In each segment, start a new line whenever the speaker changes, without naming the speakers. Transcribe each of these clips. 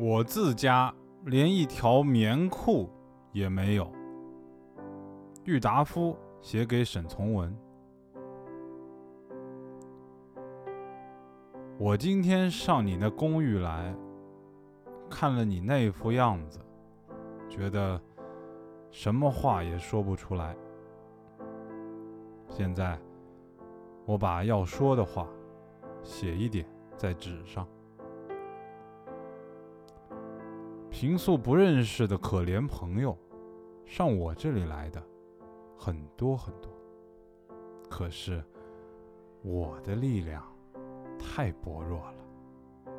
我自家连一条棉裤也没有。郁达夫写给沈从文：“我今天上你那公寓来，看了你那副样子，觉得什么话也说不出来。现在，我把要说的话写一点在纸上。”平素不认识的可怜朋友，上我这里来的很多很多。可是我的力量太薄弱了，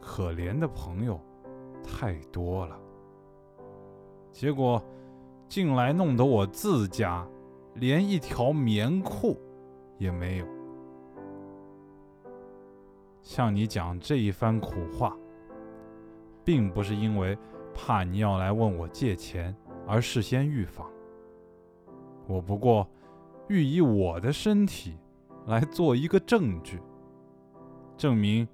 可怜的朋友太多了。结果进来弄得我自家连一条棉裤也没有。向你讲这一番苦话。并不是因为怕你要来问我借钱而事先预防，我不过欲以我的身体来做一个证据，证明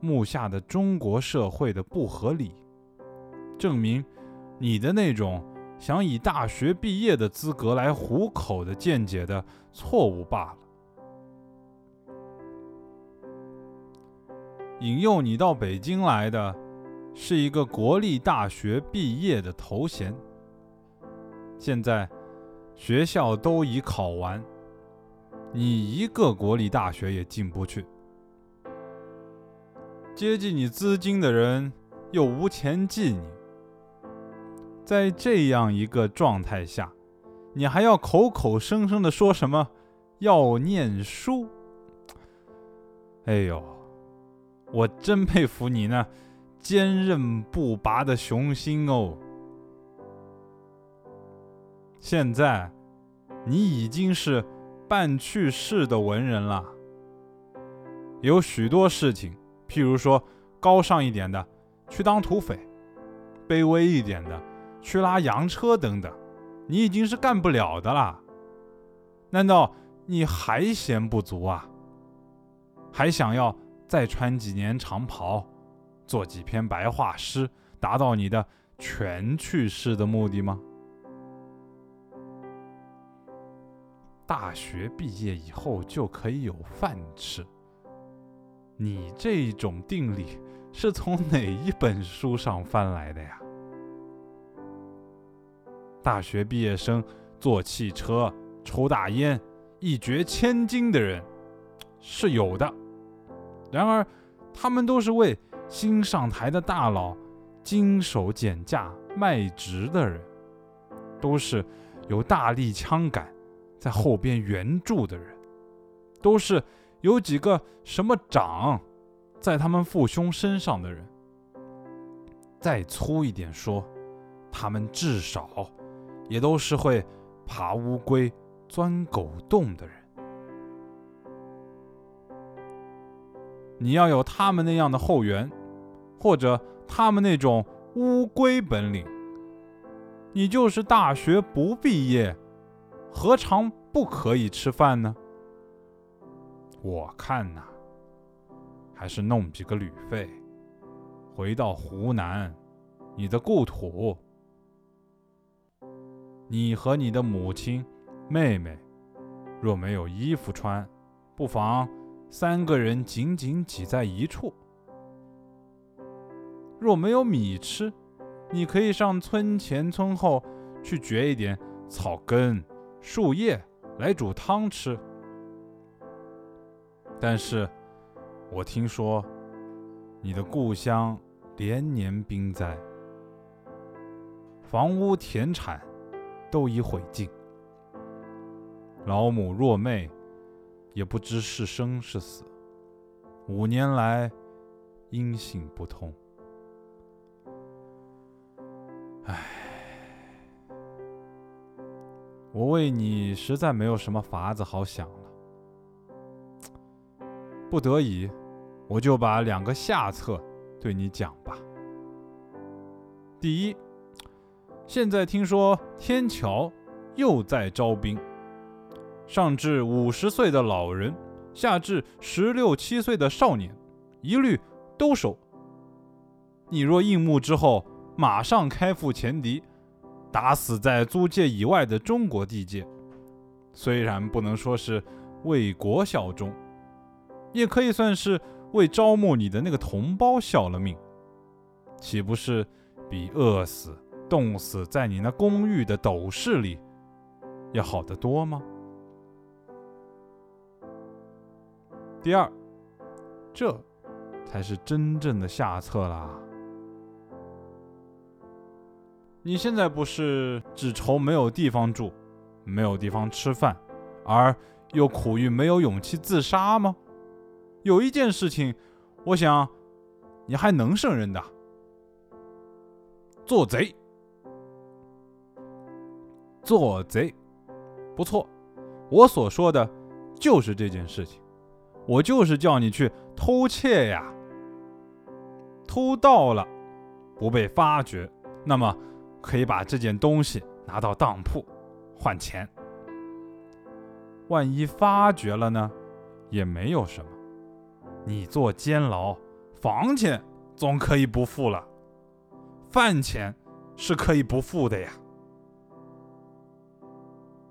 目下的中国社会的不合理，证明你的那种想以大学毕业的资格来糊口的见解的错误罢了。引诱你到北京来的。是一个国立大学毕业的头衔。现在学校都已考完，你一个国立大学也进不去。接济你资金的人又无钱寄你，在这样一个状态下，你还要口口声声的说什么要念书？哎呦，我真佩服你呢！坚韧不拔的雄心哦！现在，你已经是半去世的文人了。有许多事情，譬如说高尚一点的，去当土匪；卑微一点的，去拉洋车等等，你已经是干不了的啦。难道你还嫌不足啊？还想要再穿几年长袍？做几篇白话诗，达到你的全去世的目的吗？大学毕业以后就可以有饭吃，你这种定理是从哪一本书上翻来的呀？大学毕业生坐汽车、抽大烟、一掘千金的人是有的，然而他们都是为。新上台的大佬，经手减价卖直的人，都是有大力枪杆在后边援助的人，都是有几个什么长在他们父兄身上的人。再粗一点说，他们至少也都是会爬乌龟、钻狗洞的人。你要有他们那样的后援。或者他们那种乌龟本领，你就是大学不毕业，何尝不可以吃饭呢？我看呐，还是弄几个旅费，回到湖南，你的故土。你和你的母亲、妹妹，若没有衣服穿，不妨三个人紧紧挤在一处。若没有米吃，你可以上村前村后去掘一点草根、树叶来煮汤吃。但是，我听说你的故乡连年冰灾，房屋田产都已毁尽，老母若妹也不知是生是死，五年来音信不通。唉，我为你实在没有什么法子好想了。不得已，我就把两个下策对你讲吧。第一，现在听说天桥又在招兵，上至五十岁的老人，下至十六七岁的少年，一律都收。你若应募之后，马上开赴前敌，打死在租界以外的中国地界，虽然不能说是为国效忠，也可以算是为招募你的那个同胞效了命，岂不是比饿死、冻死在你那公寓的斗室里要好得多吗？第二，这才是真正的下策啦。你现在不是只愁没有地方住，没有地方吃饭，而又苦于没有勇气自杀吗？有一件事情，我想你还能胜任的。做贼，做贼，不错，我所说的就是这件事情。我就是叫你去偷窃呀，偷到了不被发觉，那么。可以把这件东西拿到当铺换钱。万一发觉了呢，也没有什么。你坐监牢，房钱总可以不付了，饭钱是可以不付的呀。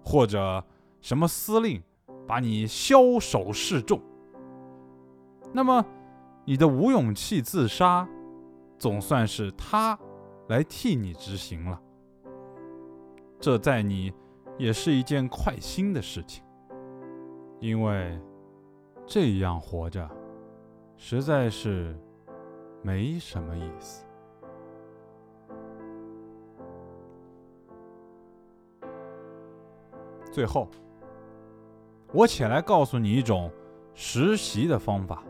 或者什么司令把你枭首示众，那么你的吴永器自杀，总算是他。来替你执行了，这在你也是一件快心的事情，因为这样活着实在是没什么意思。最后，我且来告诉你一种实习的方法，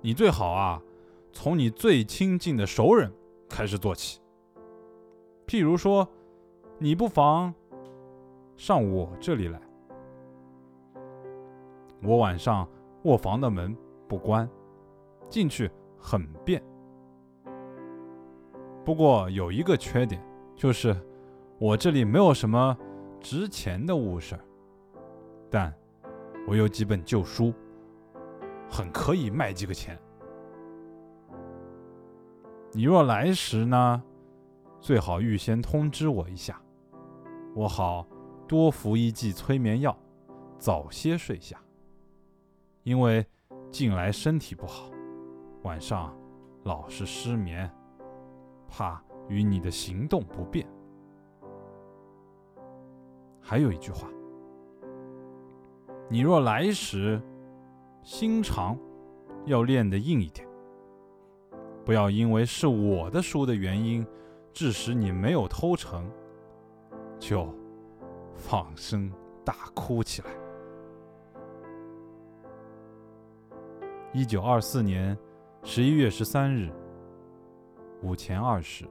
你最好啊，从你最亲近的熟人开始做起。譬如说，你不妨上我这里来。我晚上卧房的门不关，进去很便。不过有一个缺点，就是我这里没有什么值钱的物事但我有几本旧书，很可以卖几个钱。你若来时呢？最好预先通知我一下，我好多服一剂催眠药，早些睡下。因为近来身体不好，晚上老是失眠，怕与你的行动不便。还有一句话，你若来时，心肠要练得硬一点，不要因为是我的书的原因。致使你没有偷成，就放声大哭起来。一九二四年十一月十三日午前二时。